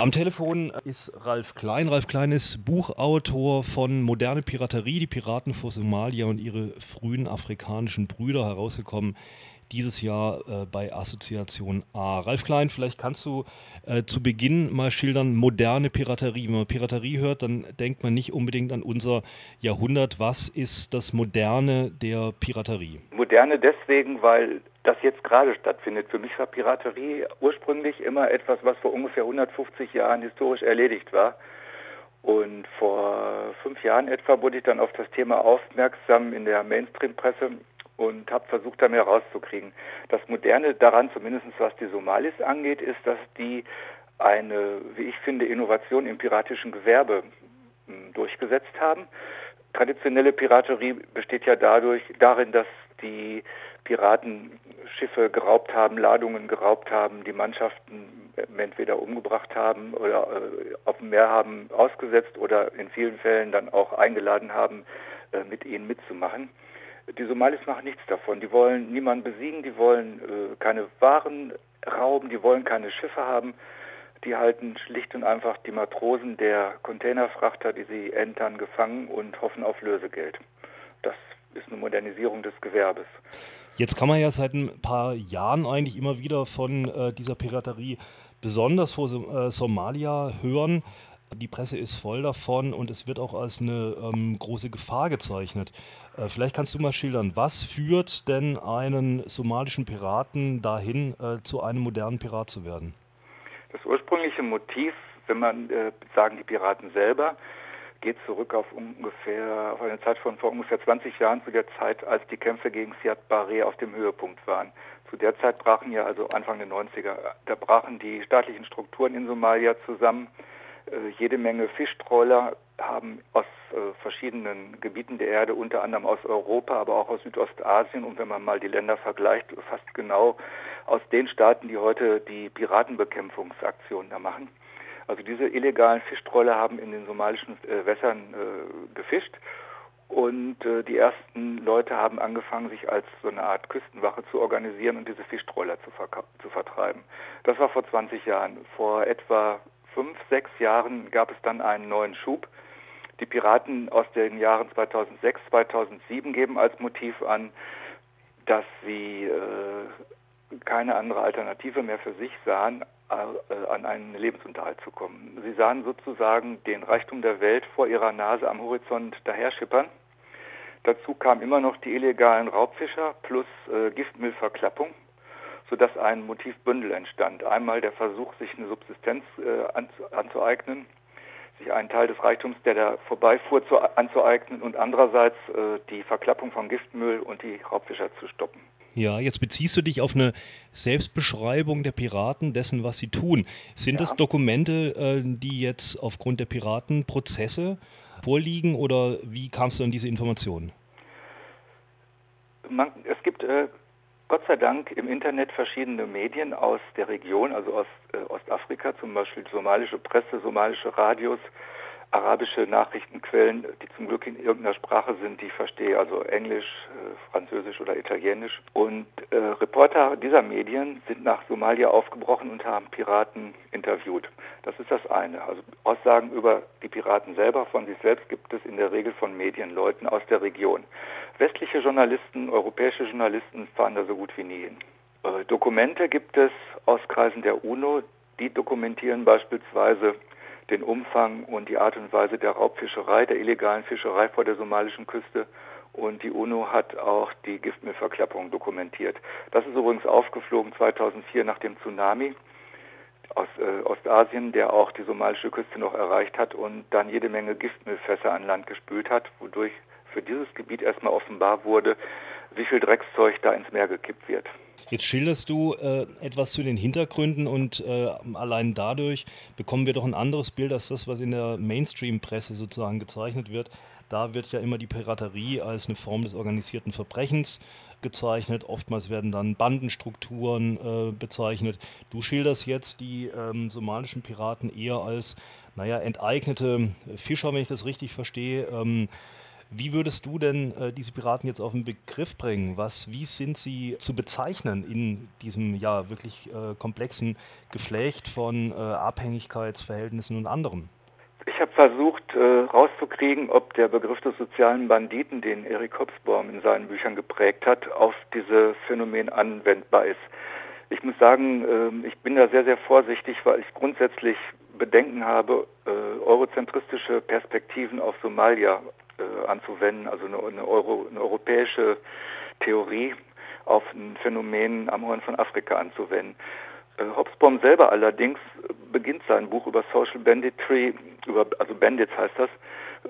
Am Telefon ist Ralf Klein. Ralf Klein ist Buchautor von Moderne Piraterie, die Piraten vor Somalia und ihre frühen afrikanischen Brüder, herausgekommen dieses Jahr äh, bei Assoziation A. Ralf Klein, vielleicht kannst du äh, zu Beginn mal schildern, moderne Piraterie. Wenn man Piraterie hört, dann denkt man nicht unbedingt an unser Jahrhundert. Was ist das Moderne der Piraterie? Moderne deswegen, weil das jetzt gerade stattfindet. Für mich war Piraterie ursprünglich immer etwas, was vor ungefähr 150 Jahren historisch erledigt war. Und vor fünf Jahren etwa wurde ich dann auf das Thema aufmerksam in der Mainstream-Presse und habe versucht, da mehr rauszukriegen. Das Moderne daran, zumindest was die Somalis angeht, ist, dass die eine, wie ich finde, Innovation im piratischen Gewerbe hm, durchgesetzt haben. Traditionelle Piraterie besteht ja dadurch darin, dass die Piraten Schiffe geraubt haben, Ladungen geraubt haben, die Mannschaften entweder umgebracht haben oder äh, auf dem Meer haben ausgesetzt oder in vielen Fällen dann auch eingeladen haben, äh, mit ihnen mitzumachen. Die Somalis machen nichts davon. Die wollen niemanden besiegen, die wollen äh, keine Waren rauben, die wollen keine Schiffe haben. Die halten schlicht und einfach die Matrosen der Containerfrachter, die sie entern, gefangen und hoffen auf Lösegeld. Das ist eine Modernisierung des Gewerbes. Jetzt kann man ja seit ein paar Jahren eigentlich immer wieder von äh, dieser Piraterie besonders vor äh, Somalia hören. Die Presse ist voll davon und es wird auch als eine ähm, große Gefahr gezeichnet. Äh, vielleicht kannst du mal schildern, was führt denn einen somalischen Piraten dahin, äh, zu einem modernen Pirat zu werden? Das ursprüngliche Motiv, wenn man äh, sagen die Piraten selber, geht zurück auf ungefähr auf eine Zeit von vor ungefähr 20 Jahren zu der Zeit, als die Kämpfe gegen Siad Barre auf dem Höhepunkt waren. Zu der Zeit brachen ja, also Anfang der 90er, da brachen die staatlichen Strukturen in Somalia zusammen. Äh, jede Menge Fischtroller haben aus äh, verschiedenen Gebieten der Erde, unter anderem aus Europa, aber auch aus Südostasien und wenn man mal die Länder vergleicht, fast genau aus den Staaten, die heute die Piratenbekämpfungsaktionen da machen. Also diese illegalen Fischtroller haben in den somalischen äh, Wässern äh, gefischt und äh, die ersten Leute haben angefangen, sich als so eine Art Küstenwache zu organisieren und diese Fischtroller zu, zu vertreiben. Das war vor 20 Jahren. Vor etwa fünf, sechs Jahren gab es dann einen neuen Schub. Die Piraten aus den Jahren 2006, 2007 geben als Motiv an, dass sie äh, keine andere Alternative mehr für sich sahen, an einen Lebensunterhalt zu kommen. Sie sahen sozusagen den Reichtum der Welt vor ihrer Nase am Horizont daherschippern. Dazu kamen immer noch die illegalen Raubfischer plus äh, Giftmüllverklappung sodass ein Motivbündel entstand. Einmal der Versuch, sich eine Subsistenz äh, anzueignen, sich einen Teil des Reichtums, der da vorbeifuhr, zu, anzueignen und andererseits äh, die Verklappung von Giftmüll und die Raubfischer zu stoppen. Ja, jetzt beziehst du dich auf eine Selbstbeschreibung der Piraten, dessen, was sie tun. Sind ja. das Dokumente, äh, die jetzt aufgrund der Piratenprozesse vorliegen oder wie kamst du an diese Informationen? Man, es gibt äh, Gott sei Dank im Internet verschiedene Medien aus der Region, also aus äh, Ostafrika, zum Beispiel somalische Presse, somalische Radios, arabische Nachrichtenquellen, die zum Glück in irgendeiner Sprache sind, die ich verstehe, also Englisch, äh, Französisch oder Italienisch. Und äh, Reporter dieser Medien sind nach Somalia aufgebrochen und haben Piraten interviewt. Das ist das eine. Also Aussagen über die Piraten selber von sich selbst gibt es in der Regel von Medienleuten aus der Region. Westliche Journalisten, europäische Journalisten fahren da so gut wie nie hin. Äh, Dokumente gibt es aus Kreisen der UNO, die dokumentieren beispielsweise den Umfang und die Art und Weise der Raubfischerei, der illegalen Fischerei vor der somalischen Küste. Und die UNO hat auch die Giftmüllverklappung dokumentiert. Das ist übrigens aufgeflogen 2004 nach dem Tsunami aus äh, Ostasien, der auch die somalische Küste noch erreicht hat und dann jede Menge Giftmüllfässer an Land gespült hat, wodurch für dieses Gebiet erstmal offenbar wurde, wie viel Dreckszeug da ins Meer gekippt wird. Jetzt schilderst du äh, etwas zu den Hintergründen und äh, allein dadurch bekommen wir doch ein anderes Bild als das, was in der Mainstream-Presse sozusagen gezeichnet wird. Da wird ja immer die Piraterie als eine Form des organisierten Verbrechens gezeichnet. Oftmals werden dann Bandenstrukturen äh, bezeichnet. Du schilderst jetzt die ähm, somalischen Piraten eher als, naja, enteignete Fischer, wenn ich das richtig verstehe. Ähm, Wie würdest du denn äh, diese Piraten jetzt auf den Begriff bringen? Was, wie sind sie zu bezeichnen in diesem ja wirklich äh, komplexen Geflecht von äh, Abhängigkeitsverhältnissen und anderem? Ich habe versucht äh, rauszukriegen, ob der Begriff des sozialen Banditen, den Erik Hobsbawm in seinen Büchern geprägt hat, auf dieses Phänomen anwendbar ist. Ich muss sagen, äh, ich bin da sehr, sehr vorsichtig, weil ich grundsätzlich Bedenken habe, äh, eurozentristische Perspektiven auf Somalia äh, anzuwenden, also eine, eine, Euro, eine europäische Theorie auf ein Phänomen am Horn von Afrika anzuwenden. Äh, Hobsbawm selber allerdings beginnt sein Buch über Social Banditry, über, also Bandits heißt das,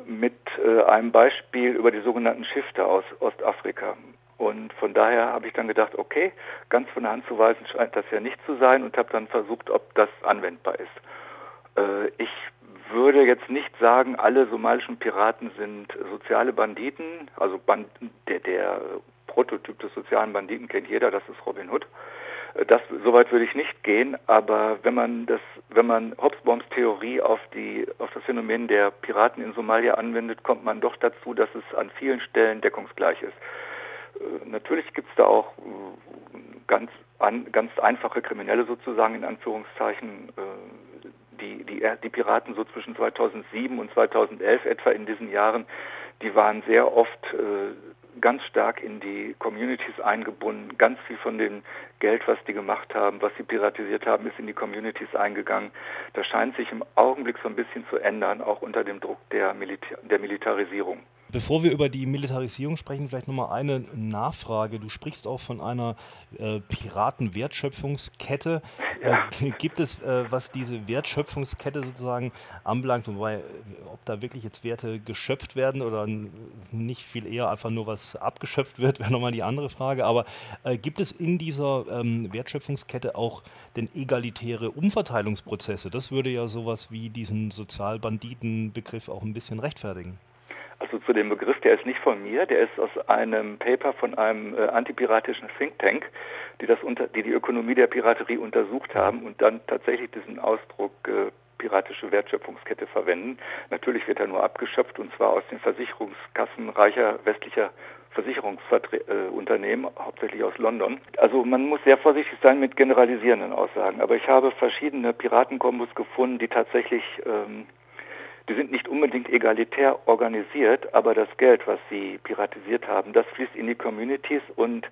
mit äh, einem Beispiel über die sogenannten Shifter aus Ostafrika. Und von daher habe ich dann gedacht, okay, ganz von der Hand zu weisen scheint das ja nicht zu sein und habe dann versucht, ob das anwendbar ist. Äh, ich würde jetzt nicht sagen, alle somalischen Piraten sind soziale Banditen. Also Band, der, der Prototyp des sozialen Banditen kennt jeder, das ist Robin Hood. Das, soweit würde ich nicht gehen, aber wenn man das, wenn man Hobsbawms Theorie auf die, auf das Phänomen der Piraten in Somalia anwendet, kommt man doch dazu, dass es an vielen Stellen deckungsgleich ist. Äh, natürlich gibt es da auch äh, ganz, an, ganz einfache Kriminelle sozusagen in Anführungszeichen, äh, die, die, die Piraten so zwischen 2007 und 2011 etwa in diesen Jahren, die waren sehr oft ganz stark in die Communities eingebunden. Ganz viel von dem Geld, was die gemacht haben, was sie piratisiert haben, ist in die Communities eingegangen. Das scheint sich im Augenblick so ein bisschen zu ändern, auch unter dem Druck der, Milita der Militarisierung. Bevor wir über die Militarisierung sprechen, vielleicht nochmal eine Nachfrage. Du sprichst auch von einer äh, Piratenwertschöpfungskette. Ja. Äh, gibt es, äh, was diese Wertschöpfungskette sozusagen anbelangt, wobei, ob da wirklich jetzt Werte geschöpft werden oder nicht viel eher einfach nur was abgeschöpft wird, wäre nochmal die andere Frage. Aber äh, gibt es in dieser ähm, Wertschöpfungskette auch denn egalitäre Umverteilungsprozesse? Das würde ja sowas wie diesen Sozialbanditenbegriff auch ein bisschen rechtfertigen. Also zu dem Begriff, der ist nicht von mir, der ist aus einem Paper von einem äh, antipiratischen Think Tank, die das unter, die die Ökonomie der Piraterie untersucht haben und dann tatsächlich diesen Ausdruck äh, piratische Wertschöpfungskette verwenden. Natürlich wird er nur abgeschöpft und zwar aus den Versicherungskassen reicher westlicher Versicherungsunternehmen, äh, hauptsächlich aus London. Also man muss sehr vorsichtig sein mit generalisierenden Aussagen. Aber ich habe verschiedene Piratenkombos gefunden, die tatsächlich ähm, die sind nicht unbedingt egalitär organisiert, aber das Geld, was sie piratisiert haben, das fließt in die Communities und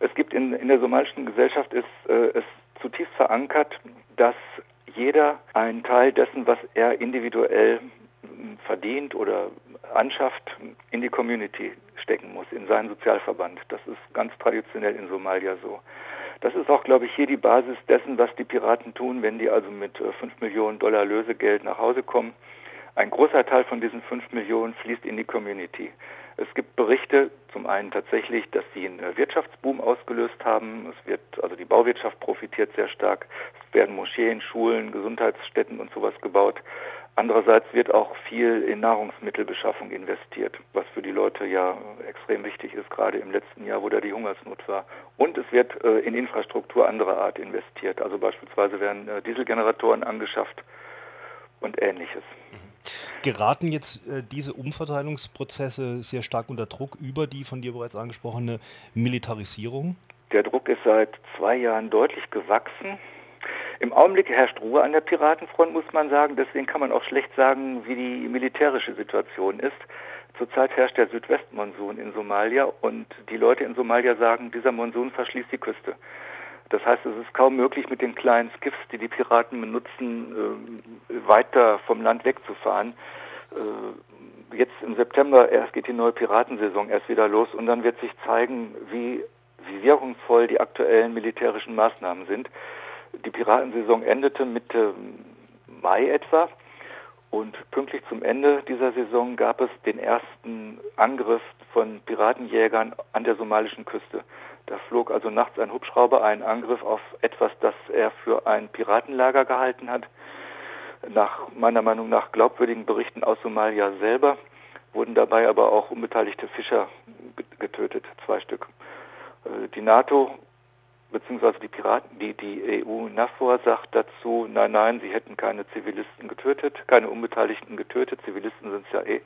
es gibt in, in der somalischen Gesellschaft ist äh, es zutiefst verankert, dass jeder einen Teil dessen, was er individuell verdient oder anschafft, in die Community stecken muss, in seinen Sozialverband. Das ist ganz traditionell in Somalia so. Das ist auch, glaube ich, hier die Basis dessen, was die Piraten tun, wenn die also mit 5 äh, Millionen Dollar Lösegeld nach Hause kommen. Ein großer Teil von diesen 5 Millionen fließt in die Community. Es gibt Berichte, zum einen tatsächlich, dass sie einen Wirtschaftsboom ausgelöst haben. Es wird, also die Bauwirtschaft profitiert sehr stark. Es werden Moscheen, Schulen, Gesundheitsstätten und sowas gebaut. Andererseits wird auch viel in Nahrungsmittelbeschaffung investiert, was für die Leute ja extrem wichtig ist, gerade im letzten Jahr, wo da die Hungersnot war. Und es wird äh, in Infrastruktur anderer Art investiert. Also beispielsweise werden äh, Dieselgeneratoren angeschafft und ähnliches. Geraten jetzt äh, diese Umverteilungsprozesse sehr stark unter Druck über die von dir bereits angesprochene Militarisierung? Der Druck ist seit zwei Jahren deutlich gewachsen. Im Augenblick herrscht Ruhe an der Piratenfront, muss man sagen. Deswegen kann man auch schlecht sagen, wie die militärische Situation ist. Zurzeit herrscht der Südwestmonsun in Somalia und die Leute in Somalia sagen, dieser Monsun verschließt die Küste. Das heißt, es ist kaum möglich, mit den kleinen Skiffs, die die Piraten benutzen, äh, weiter vom Land wegzufahren. Äh, jetzt im September erst geht die neue Piratensaison erst wieder los und dann wird sich zeigen, wie, wie wirkungsvoll die aktuellen militärischen Maßnahmen sind. Die Piratensaison endete Mitte Mai etwa und pünktlich zum Ende dieser Saison gab es den ersten Angriff von Piratenjägern an der somalischen Küste. Da flog also nachts ein Hubschrauber einen Angriff auf etwas, das er für ein Piratenlager gehalten hat. Nach meiner Meinung nach glaubwürdigen Berichten aus Somalia selber wurden dabei aber auch unbeteiligte Fischer getötet, zwei Stück. Äh, die NATO beziehungsweise die Piraten, die, die EU NAFOR sagt dazu, nein, nein, sie hätten keine Zivilisten getötet, keine Unbeteiligten getötet, Zivilisten sind es ja eh,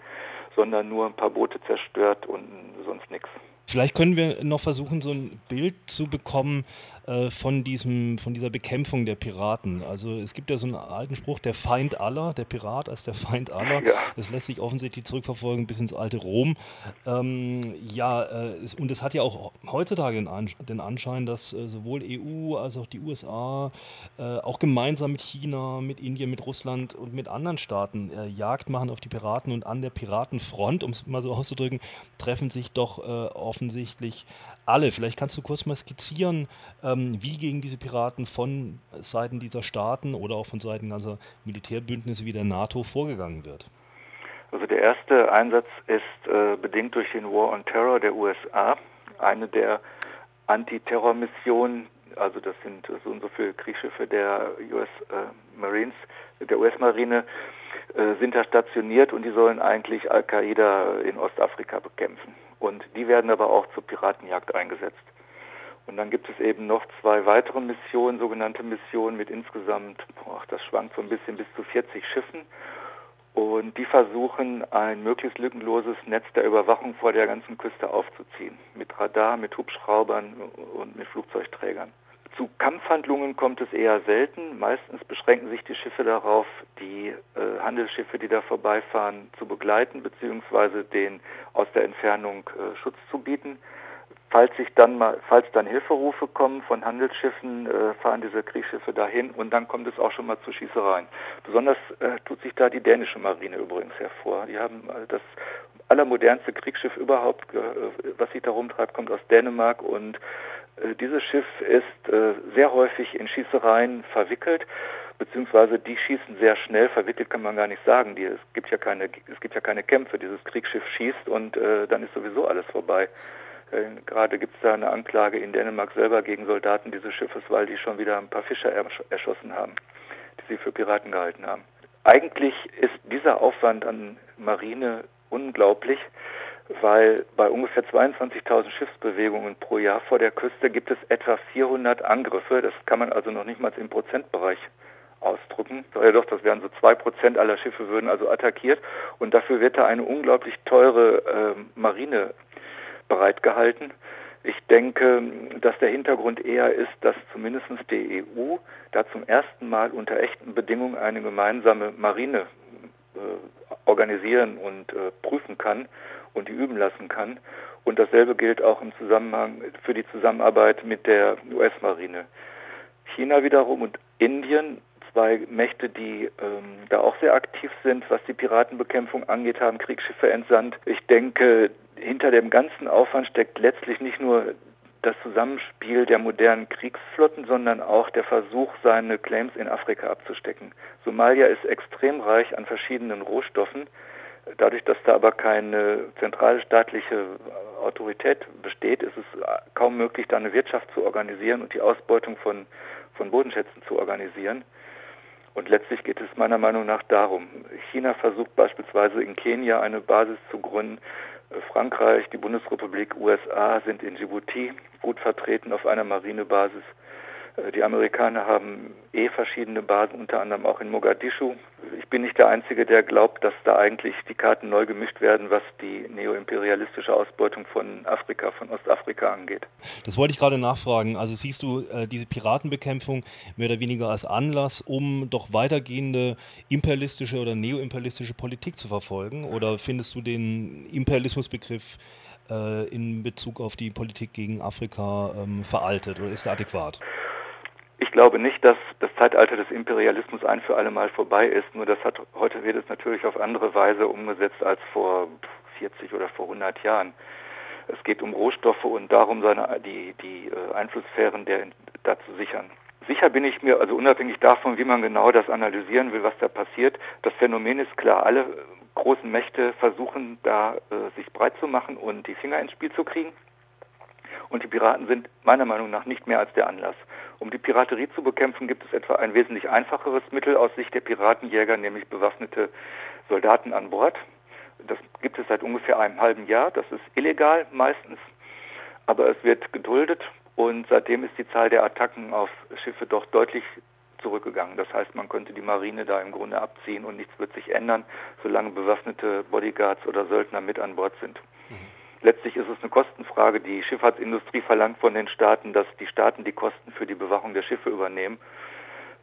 sondern nur ein paar Boote zerstört und sonst nichts. Vielleicht können wir noch versuchen, so ein Bild zu bekommen äh, von, diesem, von dieser Bekämpfung der Piraten. Also es gibt ja so einen alten Spruch, der Feind aller, der Pirat als der Feind aller. Ja. Das lässt sich offensichtlich zurückverfolgen bis ins alte Rom. Ähm, ja, äh, es, und es hat ja auch heutzutage den, Anschein, den Anschein dass äh, sowohl EU als auch die USA äh, auch gemeinsam mit China, mit Indien, mit Russland und mit anderen Staaten äh, Jagd machen auf die Piraten und an der Piratenfront, um es mal so auszudrücken, treffen sich doch äh, offensichtlich alle. Vielleicht kannst du kurz mal skizzieren, ähm, wie gegen diese Piraten von Seiten dieser Staaten oder auch von Seiten ganzer Militärbündnisse wie der NATO vorgegangen wird. Also der erste Einsatz ist äh, bedingt durch den War on Terror der USA, eine der Antiterrormissionen, also das sind so und so viele Kriegsschiffe der US äh, Marines, der US-Marine, äh, sind da stationiert und die sollen eigentlich Al-Qaida in Ostafrika bekämpfen. Und die werden aber auch zur Piratenjagd eingesetzt. Und dann gibt es eben noch zwei weitere Missionen, sogenannte Missionen mit insgesamt, boah, das schwankt so ein bisschen bis zu 40 Schiffen. Und die versuchen, ein möglichst lückenloses Netz der Überwachung vor der ganzen Küste aufzuziehen. Mit Radar, mit Hubschraubern und mit Flugzeugträgern. Zu Kampfhandlungen kommt es eher selten. Meistens beschränken sich die Schiffe darauf, die äh, Handelsschiffe, die da vorbeifahren, zu begleiten bzw. den aus der Entfernung äh, Schutz zu bieten. Falls sich dann mal, falls dann Hilferufe kommen von Handelsschiffen, äh, fahren diese Kriegsschiffe dahin und dann kommt es auch schon mal zu Schießereien. Besonders äh, tut sich da die dänische Marine übrigens hervor. Die haben äh, das allermodernste Kriegsschiff überhaupt, äh, was sich da rumtreibt, kommt aus Dänemark und dieses Schiff ist äh, sehr häufig in Schießereien verwickelt, beziehungsweise die schießen sehr schnell. Verwickelt kann man gar nicht sagen. Die, es gibt ja keine, es gibt ja keine Kämpfe. Dieses Kriegsschiff schießt und äh, dann ist sowieso alles vorbei. Äh, gerade gibt es da eine Anklage in Dänemark selber gegen Soldaten dieses Schiffes, weil die schon wieder ein paar Fischer ersch erschossen haben, die sie für Piraten gehalten haben. Eigentlich ist dieser Aufwand an Marine unglaublich weil bei ungefähr 22.000 Schiffsbewegungen pro Jahr vor der Küste gibt es etwa 400 Angriffe. Das kann man also noch nicht mal im Prozentbereich ausdrücken. Ja doch, das wären so zwei Prozent aller Schiffe würden also attackiert und dafür wird da eine unglaublich teure äh, Marine bereitgehalten. Ich denke, dass der Hintergrund eher ist, dass zumindest die EU da zum ersten Mal unter echten Bedingungen eine gemeinsame Marine äh, organisieren und äh, prüfen kann und die üben lassen kann. Und dasselbe gilt auch im Zusammenhang für die Zusammenarbeit mit der US-Marine. China wiederum und Indien, zwei Mächte, die ähm, da auch sehr aktiv sind, was die Piratenbekämpfung angeht, haben Kriegsschiffe entsandt. Ich denke, hinter dem ganzen Aufwand steckt letztlich nicht nur das Zusammenspiel der modernen Kriegsflotten, sondern auch der Versuch, seine Claims in Afrika abzustecken. Somalia ist extrem reich an verschiedenen Rohstoffen. Dadurch, dass da aber keine zentrale staatliche Autorität besteht, ist es kaum möglich, da eine Wirtschaft zu organisieren und die Ausbeutung von, von Bodenschätzen zu organisieren. Und letztlich geht es meiner Meinung nach darum. China versucht beispielsweise in Kenia eine Basis zu gründen. Frankreich, die Bundesrepublik, USA sind in Djibouti gut vertreten auf einer Marinebasis. Äh, die Amerikaner haben eh verschiedene Basen, unter anderem auch in Mogadischu. Ich bin nicht der Einzige, der glaubt, dass da eigentlich die Karten neu gemischt werden, was die neoimperialistische Ausbeutung von Afrika, von Ostafrika angeht. Das wollte ich gerade nachfragen. Also siehst du äh, diese Piratenbekämpfung mehr oder weniger als Anlass, um doch weitergehende imperialistische oder neoimperialistische Politik zu verfolgen? Oder findest du den Imperialismusbegriff äh, in Bezug auf die Politik gegen Afrika ähm, veraltet oder ist er adäquat? Ich glaube nicht, dass das Zeitalter des Imperialismus ein für alle Mal vorbei ist. Nur das hat heute wird es natürlich auf andere Weise umgesetzt als vor 40 oder vor 100 Jahren. Es geht um Rohstoffe und darum, seine, die, die äh, Einflusssphären der, da zu sichern. Sicher bin ich mir, also unabhängig davon, wie man genau das analysieren will, was da passiert, das Phänomen ist klar, alle großen Mächte versuchen da äh, sich breit zu machen und die Finger ins Spiel zu kriegen. Und die Piraten sind meiner Meinung nach nicht mehr als der Anlass. Um die Piraterie zu bekämpfen, gibt es etwa ein wesentlich einfacheres Mittel aus Sicht der Piratenjäger, nämlich bewaffnete Soldaten an Bord. Das gibt es seit ungefähr einem halben Jahr. Das ist illegal meistens, aber es wird geduldet und seitdem ist die Zahl der Attacken auf Schiffe doch deutlich zurückgegangen. Das heißt, man könnte die Marine da im Grunde abziehen und nichts wird sich ändern, solange bewaffnete Bodyguards oder Söldner mit an Bord sind. Letztlich ist es eine Kostenfrage. Die Schifffahrtsindustrie verlangt von den Staaten, dass die Staaten die Kosten für die Bewachung der Schiffe übernehmen.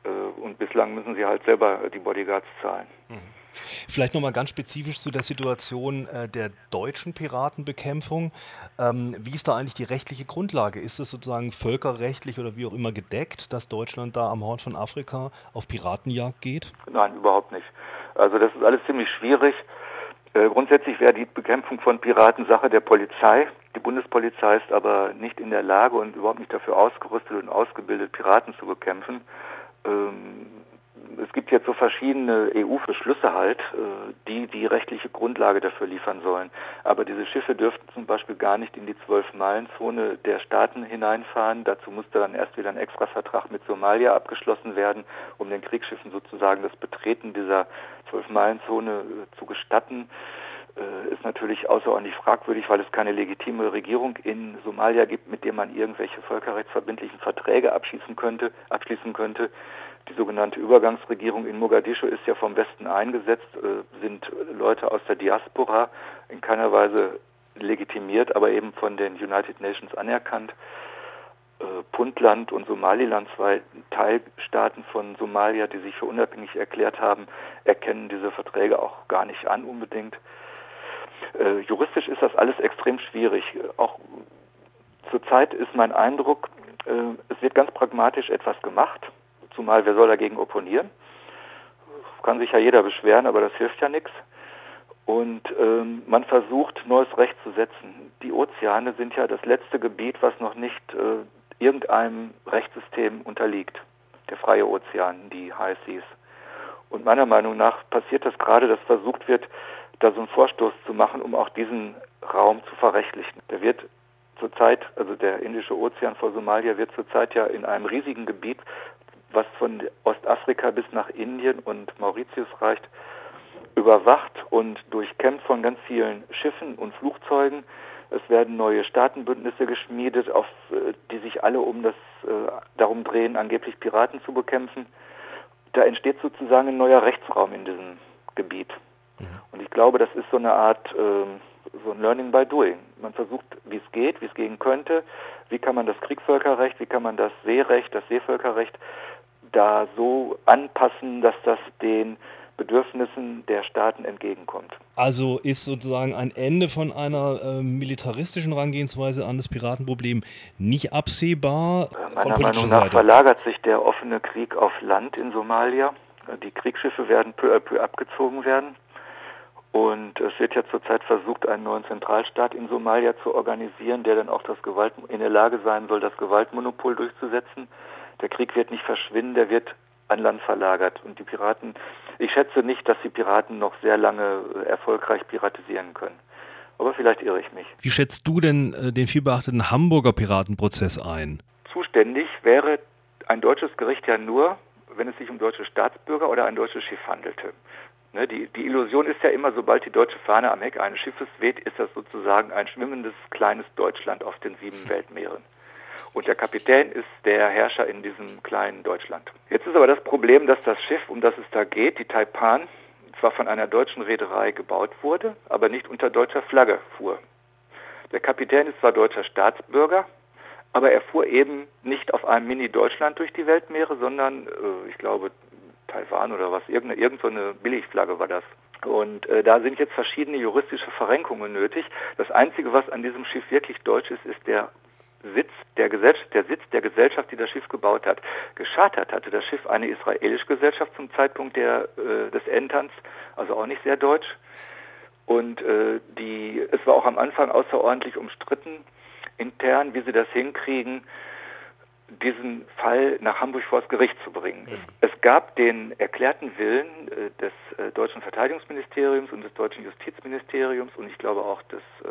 Äh, und bislang müssen sie halt selber die Bodyguards zahlen. Mhm. Vielleicht nochmal ganz spezifisch zu der Situation äh, der deutschen Piratenbekämpfung. Ähm, wie ist da eigentlich die rechtliche Grundlage? Ist es sozusagen völkerrechtlich oder wie auch immer gedeckt, dass Deutschland da am Horn von Afrika auf Piratenjagd geht? Nein, überhaupt nicht. Also das ist alles ziemlich schwierig. Äh, grundsätzlich wäre die Bekämpfung von Piraten Sache der Polizei. Die Bundespolizei ist aber nicht in der Lage und überhaupt nicht dafür ausgerüstet und ausgebildet, Piraten zu bekämpfen. Ähm, es gibt jetzt so verschiedene EU-Beschlüsse halt, äh, die die rechtliche Grundlage dafür liefern sollen. Aber diese Schiffe dürften zum Beispiel gar nicht in die Zwölf-Meilen-Zone der Staaten hineinfahren. Dazu musste dann erst wieder ein Extravertrag mit Somalia abgeschlossen werden, um den Kriegsschiffen sozusagen das Betreten dieser Zwölf-Meilen-Zone äh, zu gestatten äh, ist natürlich außerordentlich fragwürdig, weil es keine legitime Regierung in Somalia gibt, mit der man irgendwelche völkerrechtsverbindlichen Verträge abschließen könnte, abschließen könnte. Die sogenannte Übergangsregierung in Mogadischu ist ja vom Westen eingesetzt, äh, sind Leute aus der Diaspora in keiner Weise legitimiert, aber eben von den United Nations anerkannt. Äh, Puntland und Somaliland, zwei Teilstaaten von Somalia, die sich für unabhängig erklärt haben, erkennen diese Verträge auch gar nicht an unbedingt. Äh, juristisch ist das alles extrem schwierig. Auch zurzeit ist mein Eindruck, äh, es wird ganz pragmatisch etwas gemacht zumal wer soll dagegen opponieren? Kann sich ja jeder beschweren, aber das hilft ja nichts. Und ähm, man versucht, neues Recht zu setzen. Die Ozeane sind ja das letzte Gebiet, was noch nicht äh, irgendeinem Rechtssystem unterliegt. Der freie Ozean, die High Seas. Und meiner Meinung nach passiert das gerade, dass versucht wird, da so einen Vorstoß zu machen, um auch diesen Raum zu verrechtlichen. Der wird zurzeit, also der Indische Ozean vor Somalia wird zurzeit ja in einem riesigen Gebiet was von Ostafrika bis nach Indien und Mauritius reicht, überwacht und durchkämpft von ganz vielen Schiffen und Flugzeugen. Es werden neue Staatenbündnisse geschmiedet, auf, äh, die sich alle um das äh, darum drehen, angeblich Piraten zu bekämpfen. Da entsteht sozusagen ein neuer Rechtsraum in diesem Gebiet. Mhm. Und ich glaube, das ist so eine Art äh, so ein Learning by Doing. Man versucht, wie es geht, wie es gehen könnte, wie kann man das Kriegsvölkerrecht, wie kann man das Seerecht, das Seevölkerrecht da so anpassen, dass das den Bedürfnissen der Staaten entgegenkommt. Also ist sozusagen ein Ende von einer äh, militaristischen Herangehensweise an das Piratenproblem nicht absehbar? Meiner Meinung nach Seite. verlagert sich der offene Krieg auf Land in Somalia. Die Kriegsschiffe werden peu à peu abgezogen werden. Und es wird ja zurzeit versucht, einen neuen Zentralstaat in Somalia zu organisieren, der dann auch das Gewalt in der Lage sein soll, das Gewaltmonopol durchzusetzen der Krieg wird nicht verschwinden, der wird an Land verlagert. Und die Piraten, ich schätze nicht, dass die Piraten noch sehr lange äh, erfolgreich piratisieren können. Aber vielleicht irre ich mich. Wie schätzt du denn äh, den vielbeachteten Hamburger Piratenprozess ein? Zuständig wäre ein deutsches Gericht ja nur, wenn es sich um deutsche Staatsbürger oder ein deutsches Schiff handelte. Ne, die, die Illusion ist ja immer, sobald die deutsche Fahne am Heck eines Schiffes weht, ist das sozusagen ein schwimmendes kleines Deutschland auf den sieben. Weltmeeren. Und der Kapitän ist der Herrscher in diesem kleinen Deutschland. Jetzt ist aber das Problem, dass das Schiff, um das es da geht, die Taipan, zwar von einer deutschen Reederei gebaut wurde, aber nicht unter deutscher Flagge fuhr. Der Kapitän ist zwar deutscher Staatsbürger, aber er fuhr eben nicht auf einem Mini-Deutschland durch die Weltmeere, sondern, äh, ich glaube, Taiwan oder was, irgendeine, irgendeine Billigflagge war das. Und äh, da sind jetzt verschiedene juristische Verrenkungen nötig. Das Einzige, was an diesem Schiff wirklich deutsch ist, ist der Sitz der Gesellschaft, der Sitz der Gesellschaft, die das Schiff gebaut hat. Geschartert hatte das Schiff eine israelische Gesellschaft zum Zeitpunkt der, äh, des Enterns, also auch nicht sehr deutsch. Und äh, die, es war auch am Anfang außerordentlich umstritten intern, wie sie das hinkriegen, diesen Fall nach Hamburg vor das Gericht zu bringen. Mhm. Es, es, gab den erklärten Willen äh, des äh, deutschen Verteidigungsministeriums und des deutschen Justizministeriums und ich glaube auch des äh,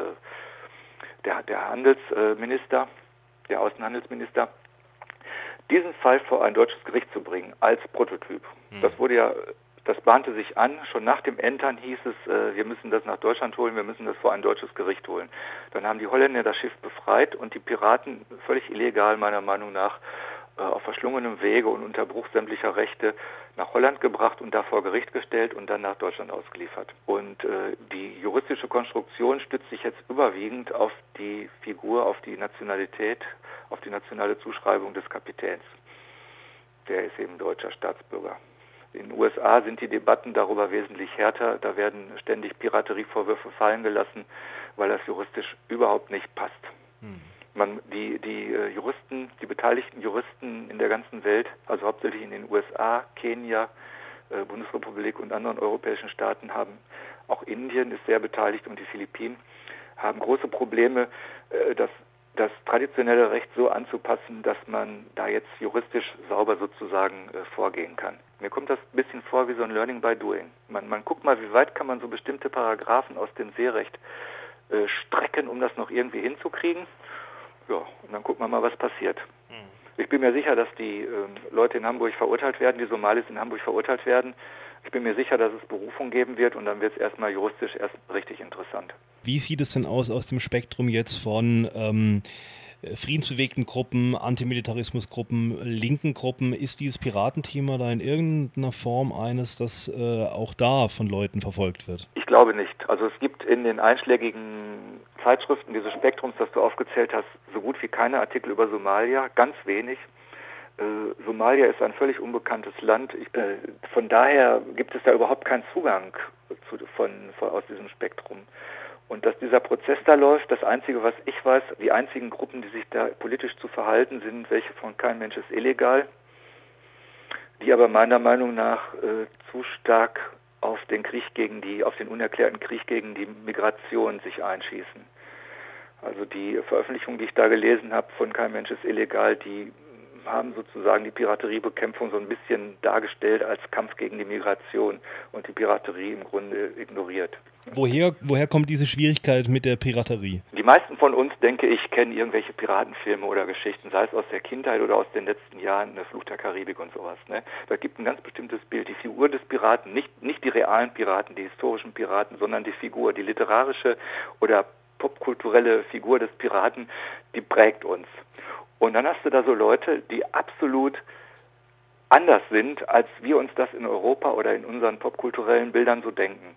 der, der Handelsminister, der Außenhandelsminister, diesen Fall vor ein deutsches Gericht zu bringen als Prototyp. Mhm. Das wurde ja, das bahnte sich an. Schon nach dem Entern hieß es, äh, wir müssen das nach Deutschland holen, wir müssen das vor ein deutsches Gericht holen. Dann haben die Holländer das Schiff befreit und die Piraten, völlig illegal meiner Meinung nach, auf verschlungenem Wege und unter Bruch sämtlicher Rechte nach Holland gebracht und da vor Gericht gestellt und dann nach Deutschland ausgeliefert. Und äh, die juristische Konstruktion stützt sich jetzt überwiegend auf die Figur, auf die Nationalität, auf die nationale Zuschreibung des Kapitäns. Der ist eben deutscher Staatsbürger. In den USA sind die Debatten darüber wesentlich härter. Da werden ständig Piraterievorwürfe fallen gelassen, weil das juristisch überhaupt nicht passt. Hm. Man, die, die äh, Juristen, die beteiligten Juristen in der ganzen Welt, also hauptsächlich in den USA, Kenia, äh, Bundesrepublik und anderen europäischen Staaten haben, auch Indien ist sehr beteiligt und die Philippinen, haben große Probleme, äh, das, das traditionelle Recht so anzupassen, dass man da jetzt juristisch sauber sozusagen vorgehen kann. Mir kommt das ein bisschen vor wie so ein Learning by Doing. Man, man guckt mal, wie weit kann man so bestimmte Paragraphen aus dem Seerecht strecken, um das noch irgendwie hinzukriegen. Ja, und dann gucken wir mal, was passiert. Mhm. Ich bin mir sicher, dass die äh, Leute in Hamburg verurteilt werden, die Somalis in Hamburg verurteilt werden. Ich bin mir sicher, dass es Berufung geben wird und dann wird es erstmal juristisch erst richtig interessant. Wie sieht es denn aus aus dem Spektrum jetzt von ähm, friedensbewegten Gruppen, Antimilitarismusgruppen, linken Gruppen? Ist dieses Piratenthema da in irgendeiner Form eines, das äh, auch da von Leuten verfolgt wird? Ich glaube nicht. Also es gibt in den einschlägigen Zeitschriften dieses Spektrums, das du aufgezählt hast, so gut wie keine Artikel über Somalia, ganz wenig. Äh, Somalia ist ein völlig unbekanntes Land. Ich, äh, von daher gibt es da überhaupt keinen Zugang zu, von, von, aus diesem Spektrum. Und dass dieser Prozess da läuft, das Einzige, was ich weiß, die einzigen Gruppen, die sich da politisch zu verhalten, sind welche von kein Mensch ist illegal, die aber meiner Meinung nach äh, zu stark auf den Krieg gegen die, auf den unerklärten Krieg gegen die Migration sich einschießen. Also die Veröffentlichung, die ich da gelesen habe von Kein Mensch ist illegal, die haben sozusagen die Pirateriebekämpfung so ein bisschen dargestellt als Kampf gegen die Migration und die Piraterie im Grunde ignoriert. Woher, woher kommt diese Schwierigkeit mit der Piraterie? Die meisten von uns, denke ich, kennen irgendwelche Piratenfilme oder Geschichten, sei es aus der Kindheit oder aus den letzten Jahren, der Fluch der Karibik und sowas. Ne? Da gibt ein ganz bestimmtes Bild. Die Figur des Piraten, nicht, nicht die realen Piraten, die historischen Piraten, sondern die Figur, die literarische oder popkulturelle Figur des Piraten, die prägt uns. Und dann hast du da so Leute, die absolut anders sind, als wir uns das in Europa oder in unseren popkulturellen Bildern so denken.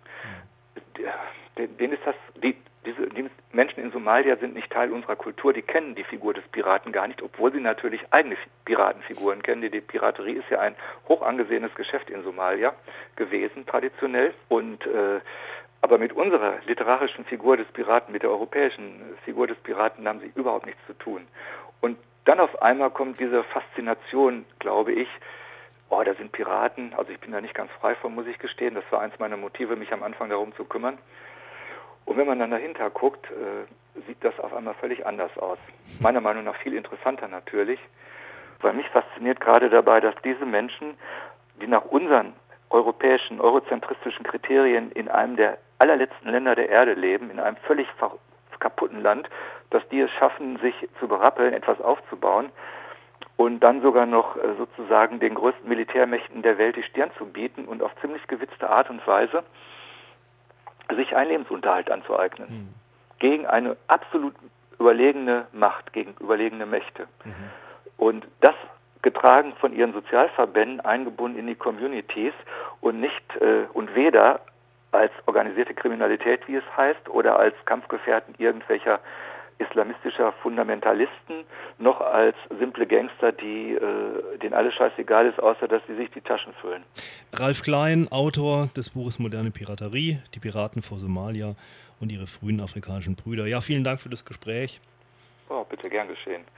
Denen ist das, die, diese die Menschen in Somalia sind nicht Teil unserer Kultur, die kennen die Figur des Piraten gar nicht, obwohl sie natürlich eigene Piratenfiguren kennen. Die, Piraterie ist ja ein hoch angesehenes Geschäft in Somalia gewesen, traditionell. Und äh, aber mit unserer literarischen Figur des Piraten, mit der europäischen Figur des Piraten haben sie überhaupt nichts zu tun. Und dann auf einmal kommt diese Faszination, glaube ich, oh, da sind Piraten, also ich bin da nicht ganz frei von, muss ich gestehen, das war eins meiner Motive, mich am Anfang darum zu kümmern. Und wenn man dann dahinter guckt, äh, sieht das auf einmal völlig anders aus. Meiner Meinung nach viel interessanter natürlich, weil mich fasziniert gerade dabei, dass diese Menschen, die nach unseren europäischen, eurozentristischen Kriterien in einem der allerletzten Länder der Erde leben, in einem völlig kaputten Land, dass die es schaffen, sich zu berappeln, etwas aufzubauen und dann sogar noch äh, sozusagen den größten Militärmächten der Welt die Stirn zu bieten und auf ziemlich gewitzte Art und Weise sich einen Lebensunterhalt anzueignen. Mhm. Gegen eine absolut überlegene Macht, gegen überlegene Mächte. Mhm. Und das getragen von ihren Sozialverbänden, eingebunden in die Communities und nicht äh, und weder als organisierte Kriminalität, wie es heißt, oder als Kampfgefährten irgendwelcher islamistischer Fundamentalisten, noch als simple Gangster, die äh, denen alles scheißegal ist, außer dass sie sich die Taschen füllen. Ralf Klein, Autor des Buches Moderne Piraterie, die Piraten vor Somalia und ihre frühen afrikanischen Brüder. Ja, vielen Dank für das Gespräch. Oh, bitte gern geschehen.